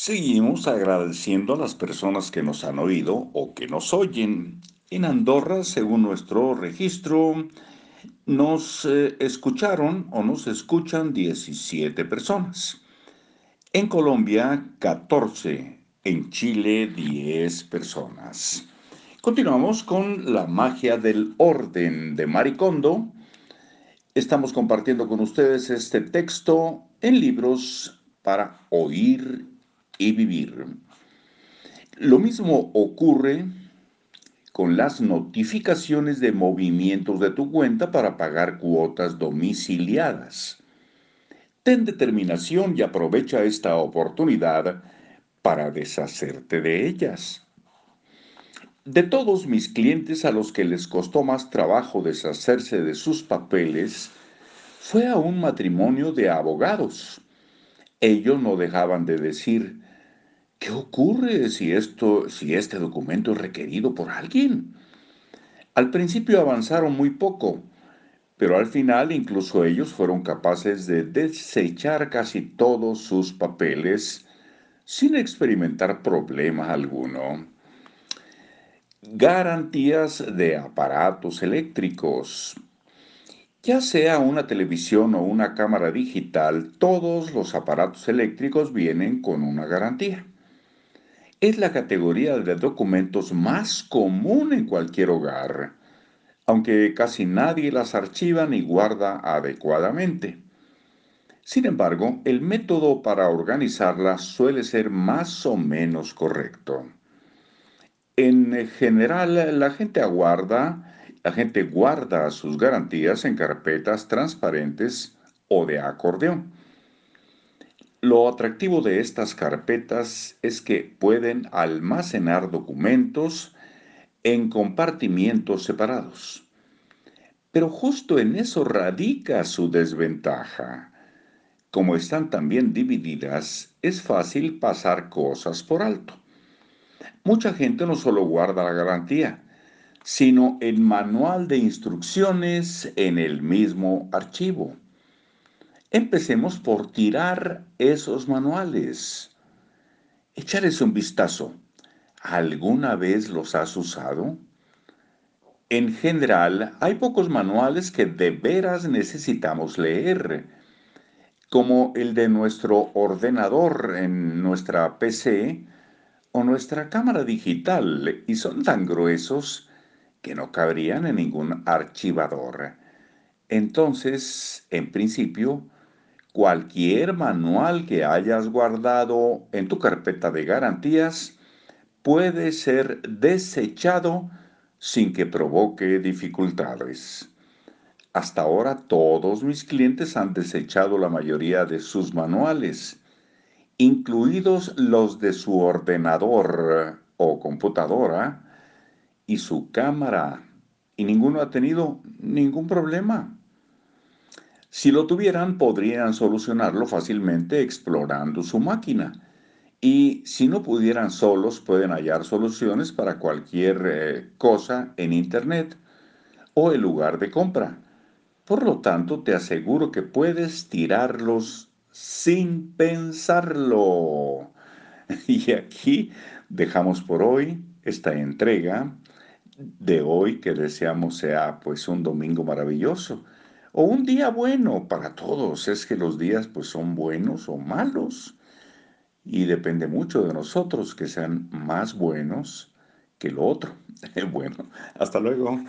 Seguimos agradeciendo a las personas que nos han oído o que nos oyen. En Andorra, según nuestro registro, nos eh, escucharon o nos escuchan 17 personas. En Colombia, 14. En Chile, 10 personas. Continuamos con la magia del orden de Maricondo. Estamos compartiendo con ustedes este texto en libros para oír y vivir. Lo mismo ocurre con las notificaciones de movimientos de tu cuenta para pagar cuotas domiciliadas. Ten determinación y aprovecha esta oportunidad para deshacerte de ellas. De todos mis clientes a los que les costó más trabajo deshacerse de sus papeles, fue a un matrimonio de abogados. Ellos no dejaban de decir, ¿Qué ocurre si, esto, si este documento es requerido por alguien? Al principio avanzaron muy poco, pero al final incluso ellos fueron capaces de desechar casi todos sus papeles sin experimentar problema alguno. Garantías de aparatos eléctricos. Ya sea una televisión o una cámara digital, todos los aparatos eléctricos vienen con una garantía es la categoría de documentos más común en cualquier hogar, aunque casi nadie las archiva ni guarda adecuadamente. Sin embargo, el método para organizarlas suele ser más o menos correcto. En general, la gente la gente guarda sus garantías en carpetas transparentes o de acordeón. Lo atractivo de estas carpetas es que pueden almacenar documentos en compartimientos separados. Pero justo en eso radica su desventaja. Como están también divididas, es fácil pasar cosas por alto. Mucha gente no solo guarda la garantía, sino el manual de instrucciones en el mismo archivo. Empecemos por tirar esos manuales. Echarles un vistazo. ¿Alguna vez los has usado? En general, hay pocos manuales que de veras necesitamos leer, como el de nuestro ordenador en nuestra PC o nuestra cámara digital, y son tan gruesos que no cabrían en ningún archivador. Entonces, en principio, Cualquier manual que hayas guardado en tu carpeta de garantías puede ser desechado sin que provoque dificultades. Hasta ahora todos mis clientes han desechado la mayoría de sus manuales, incluidos los de su ordenador o computadora y su cámara, y ninguno ha tenido ningún problema. Si lo tuvieran, podrían solucionarlo fácilmente explorando su máquina. Y si no pudieran solos, pueden hallar soluciones para cualquier eh, cosa en Internet o el lugar de compra. Por lo tanto, te aseguro que puedes tirarlos sin pensarlo. Y aquí dejamos por hoy esta entrega de hoy que deseamos sea pues un domingo maravilloso o un día bueno para todos. Es que los días pues son buenos o malos y depende mucho de nosotros que sean más buenos que lo otro. bueno, hasta luego.